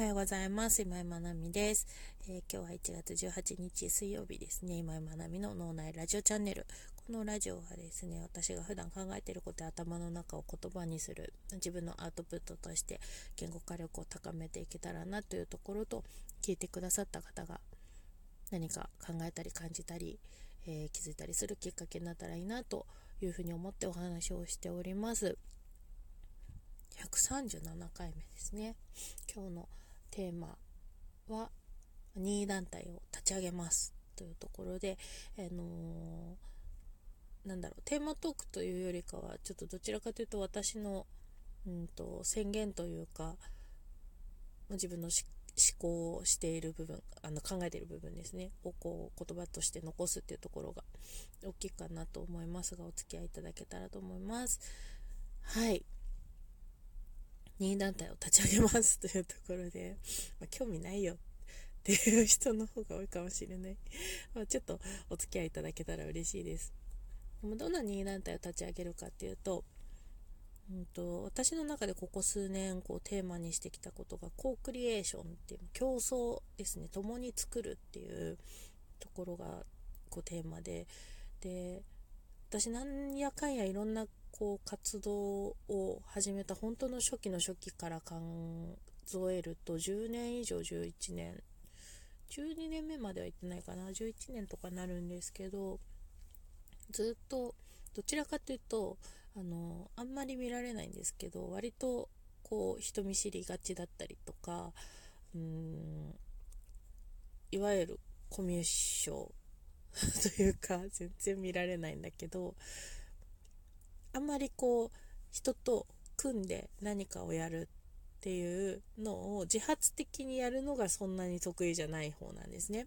はようございます。今井まなみです、えー、今日は1月18日水曜日ですね。今井まなみの脳内ラジオチャンネル。このラジオはですね、私が普段考えていることや頭の中を言葉にする自分のアウトプットとして言語化力を高めていけたらなというところと聞いてくださった方が何か考えたり感じたり、えー、気づいたりするきっかけになったらいいなというふうに思ってお話をしております。137回目ですね。今日のテーマは任意団体を立ち上げますというところで、あのー、なんだろうテーマトークというよりかはちょっとどちらかというと私の、うんと、宣言というか自分の思考をしている部分あの考えている部分ですね。をこう言葉として残すっていうところが大きいかなと思いますがお付き合いいただけたらと思います。はい。任意団体を立ち上げますというところで、まあ、興味ないよ っていう人の方が多いかもしれない。まあ、ちょっとお付き合いいただけたら嬉しいです。でもどんな任意団体を立ち上げるかっていうと、うんと、私の中でここ数年こうテーマにしてきたことがコークリエーションっていう競争ですね共に作るっていうところがこうテーマでで私なんやかんやいろんなこう活動を始めた本当の初期の初期から数えると10年以上11年。12年目までは行ってないかな。11年とかなるんですけどずっとどちらかというとあのあんまり見られないんですけど割とこう人見知りがちだったりとかうーんいわゆるコミュ障 というか全然見られないんだけどあんまりこう人と組んで何かをやるっていうのを自発的にやるのがそんなに得意じゃない方なんですね。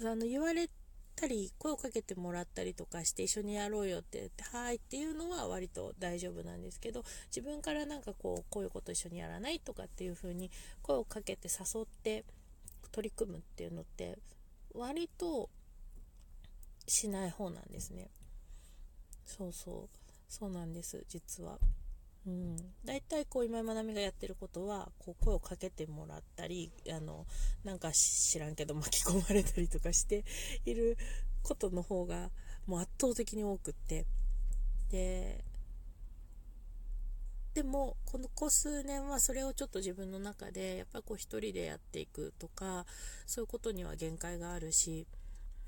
あの言われたり声をかけてもらったりとかして一緒にやろうよって言って「はい」っていうのは割と大丈夫なんですけど自分からなんかこうこういうこと一緒にやらないとかっていう風に声をかけて誘って取り組むっていうのって割としない方なんですね。そうそう。そうなんです実は。うん、大体こう今井まなみがやってることはこう声をかけてもらったりあのなんか知らんけど巻き込まれたりとかしていることの方がもう圧倒的に多くって。ででもこのこ数年はそれをちょっと自分の中でやっぱこう一人でやっていくとかそういうことには限界があるし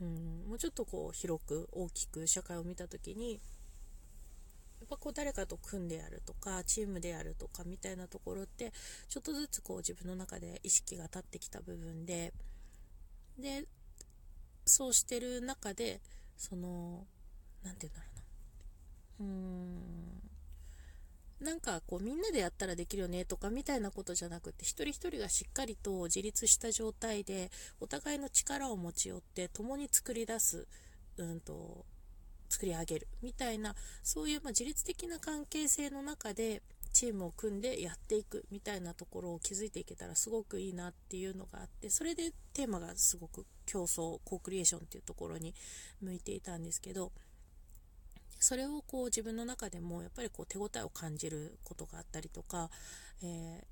うん、もうちょっとこう広く大きく社会を見た時にやっぱこう誰かと組んでやるとかチームでやるとかみたいなところってちょっとずつこう自分の中で意識が立ってきた部分ででそうしてる中でその何て言うんだろうな。うーん。なんかこうみんなでやったらできるよねとかみたいなことじゃなくて一人一人がしっかりと自立した状態でお互いの力を持ち寄って共に作り出す、うんと、作り上げるみたいなそういうま自律的な関係性の中でチームを組んでやっていくみたいなところを築いていけたらすごくいいなっていうのがあってそれでテーマがすごく競争コークリエーションっていうところに向いていたんですけどそれをこう自分の中でもやっぱりこう手応えを感じることがあったりとか、え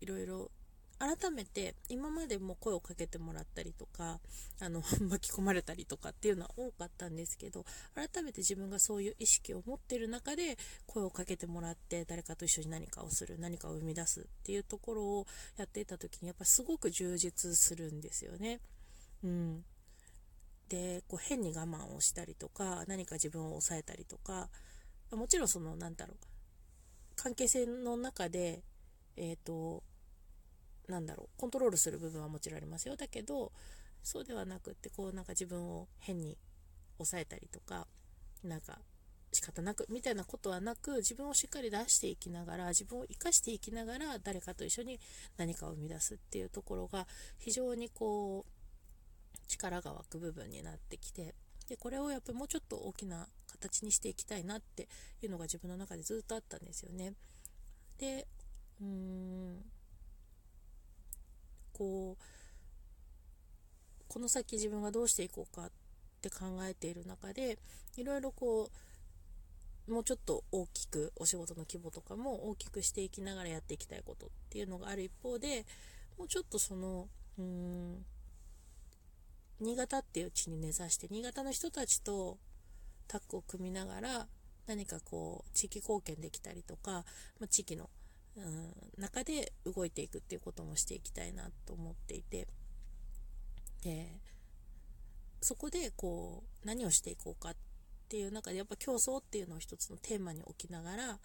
ー、いろいろ改めて今までも声をかけてもらったりとかあの 巻き込まれたりとかっていうのは多かったんですけど改めて自分がそういう意識を持ってる中で声をかけてもらって誰かと一緒に何かをする何かを生み出すっていうところをやっていた時にやっぱすごく充実するんですよね。うんでこう変に我慢をしたりとか何か自分を抑えたりとかもちろんそのなんだろう関係性の中でえっ、ー、となんだろうコントロールする部分はもちろんありますよ。だけどそうではなくってこうなんか自分を変に抑えたりとかなんか仕方なくみたいなことはなく自分をしっかり出していきながら自分を生かしていきながら誰かと一緒に何かを生み出すっていうところが非常にこう力が湧く部分になってきてでこれをやっぱりもうちょっと大きな形にしていきたいなっていうのが自分の中でずっとあったんですよね。でうーんこうこの先自分がどうしていこうかって考えている中でいろいろこうもうちょっと大きくお仕事の規模とかも大きくしていきながらやっていきたいことっていうのがある一方でもうちょっとそのうーん新潟っていう地に根ざして新潟の人たちとタッグを組みながら何かこう地域貢献できたりとか、まあ、地域の、うん、中で動いていくっていうこともしていきたいなと思っていて。でそこでこう何をしていこうかっていう中でやっぱ競争っていうのを一つのテーマに置きながら、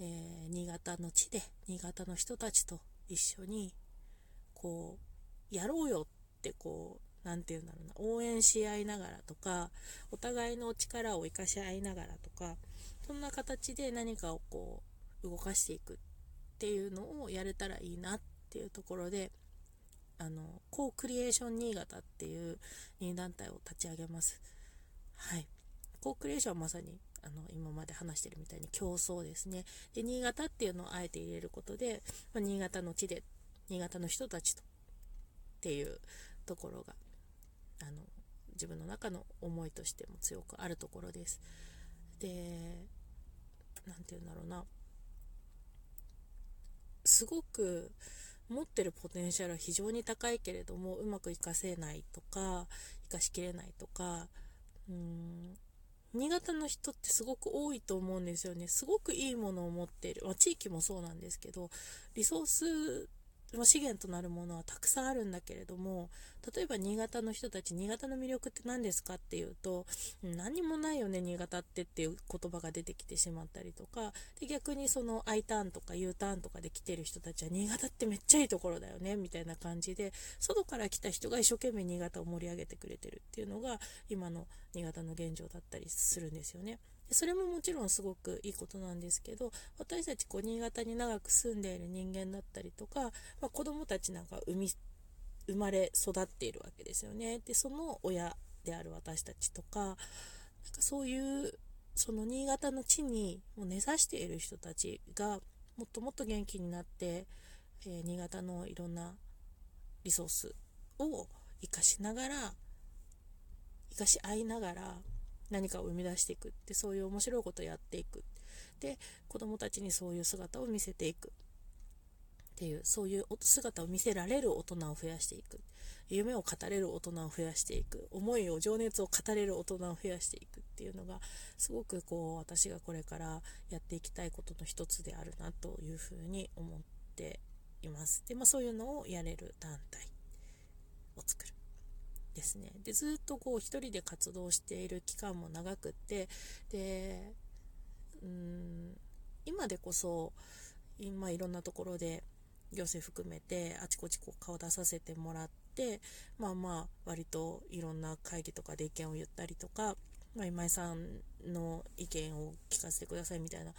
えー、新潟の地で新潟の人たちと一緒にこうやろうよってこう何て言うんだろうな。応援し合いながらとかお互いの力を生かし合いながらとかそんな形で何かをこう動かしていくっていうのをやれたらいいなっていうところであのコークリエーション新潟っていう任団体を立ち上げます。はい。コークリエーションはまさにあの今まで話してるみたいに競争ですね。で新潟っていうのをあえて入れることで、まあ、新潟の地で新潟の人たちとっていうところがあの自分の中の思いとしても強くあるところです。で何て言うんだろうな。すごく持ってるポテンシャルは非常に高いけれどもうまく活かせないとか活かしきれないとかうん新潟の人ってすごく多いと思うんですよね。すごくいいものを持ってる、まあ、地域もそうなんですけどリソース資源となるものはたくさんあるんだけれども例えば新潟の人たち新潟の魅力って何ですかっていうと何もないよね新潟ってっていう言葉が出てきてしまったりとかで逆にその I ターンとか U ターンとかで来てる人たちは新潟ってめっちゃいいところだよねみたいな感じで外から来た人が一生懸命新潟を盛り上げてくれてるっていうのが今の新潟の現状だったりするんですよね。それももちろんすごくいいことなんですけど私たちこう新潟に長く住んでいる人間だったりとか、まあ、子供たちなんか生み生まれ育っているわけですよね。でその親である私たちとかなんかそういうその新潟の地にもう根ざしている人たちがもっともっと元気になって、えー、新潟のいろんなリソースを生かしながら生かし合いながら何かを生み出していくってそういう面白いことをやっていく。で子供たちにそういう姿を見せていく。っていうそういう姿を見せられる大人を増やしていく。夢を語れる大人を増やしていく。思いを情熱を語れる大人を増やしていくっていうのがすごくこう私がこれからやっていきたいことの一つであるなというふうに思っています。で、まあ、そういうのをやれる団体を作る。ですね。でずっとこう一人で活動している期間も長くってでうん今でこそ今いろんなところで行政含めてあちこちこう顔出させてもらってまあまあ割といろんな会議とかで意見を言ったりとか、まあ、今井さんの意見を聞かせてくださいみたいな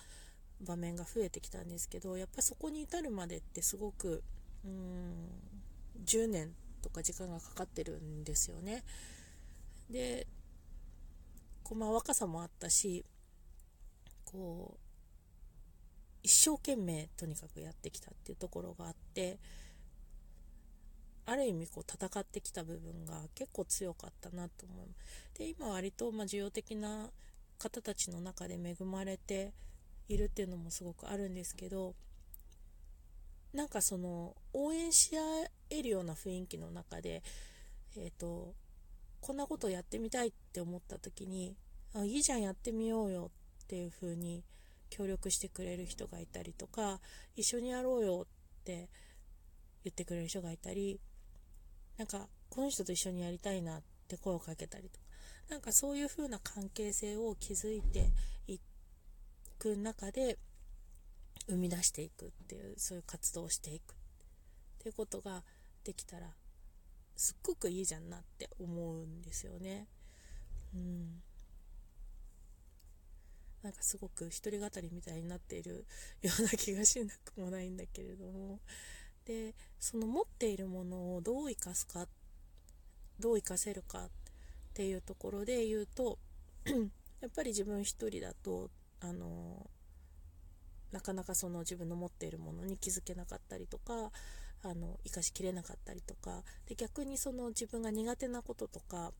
場面が増えてきたんですけどやっぱりそこに至るまでってすごくうーん10年とか時間がかかってるんですよね。でこう、まあ、若さもあったしこう一生懸命とにかくやってきたっていうところがあってある意味こう戦ってきた部分が結構強かったなと思うで今割とま需要的な方たちの中で恵まれているっていうのもすごくあるんですけどなんかその応援し合えるような雰囲気の中で、えーと、こんなことやってみたいって思った時にあいいじゃんやってみようよっていう風に協力してくれる人がいたりとか一緒にやろうよって言ってくれる人がいたりなんかこの人と一緒にやりたいなって声をかけたりとかなんかそういう風な関係性を築いていく中で生み出していくっていうそういう活動をしていくっていうことができたらすっごくいいじゃんなって思うんですよね。うんなんかすごく一人語りみたいになっているような気がしなくもないんだけれどもでその持っているものをどう生かすかどう生かせるかっていうところで言うと やっぱり自分一人だとあのなかなかその自分の持っているものに気づけなかったりとかあの生かしきれなかったりとかで逆にその自分が苦手なこととか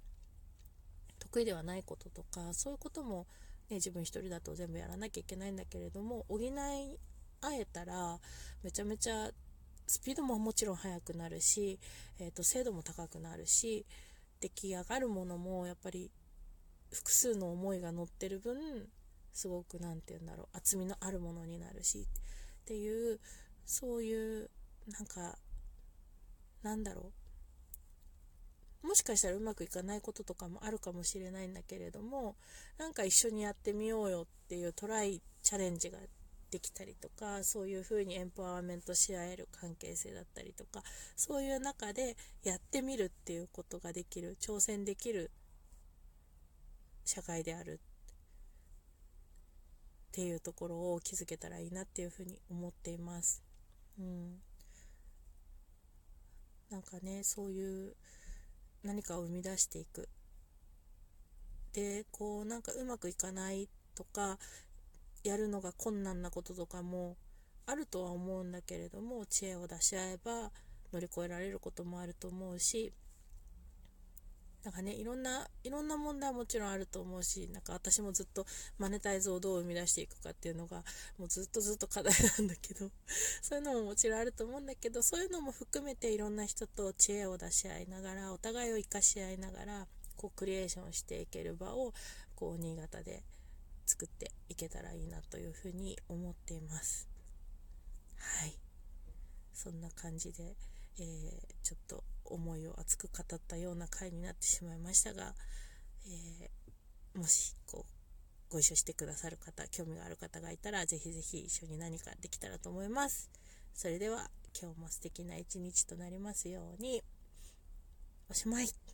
得意ではないこととかそういうこともね、自分一人だと全部やらなきゃいけないんだけれども補い合えたらめちゃめちゃスピードももちろん速くなるし、えーと、精度も高くなるし出来上がるものもやっぱり複数の思いが乗ってる分すごく何て言うんだろう厚みのあるものになるしっていうそういうなんかなんだろう。もしかしたらうまくいかないこととかもあるかもしれないんだけれどもなんか一緒にやってみようよっていうトライチャレンジができたりとかそういう風にエンパワーメントし合える関係性だったりとかそういう中でやってみるっていうことができる挑戦できる社会である。っていうところを気づけたらいいなっていうふうに思っています。うん、なんかねそういう何かを生み出していくでこうなんかうまくいかないとかやるのが困難なこととかもあるとは思うんだけれども知恵を出し合えば乗り越えられることもあると思うしなんかねいろんないろんな問題はもちろんあると思うしなんか私もずっとマネタイズをどう生み出していくかっていうのがもうずっとずっと課題なんだけど そういうのももちろんあると思うんだけどそういうのも含めていろんな人と知恵を出し合いながらお互いを生かし合いながらこうクリエーションしていける場をこう新潟で作っていけたらいいなというふうに思っています。はい。そんな感じで、えー、ちょっと思いを熱く語ったような回になってしまいましたが、えー、もしこうご一緒してくださる方興味がある方がいたらぜひぜひ一緒に何かできたらと思います。それでは今日も素敵な一日となりますように。おしまい。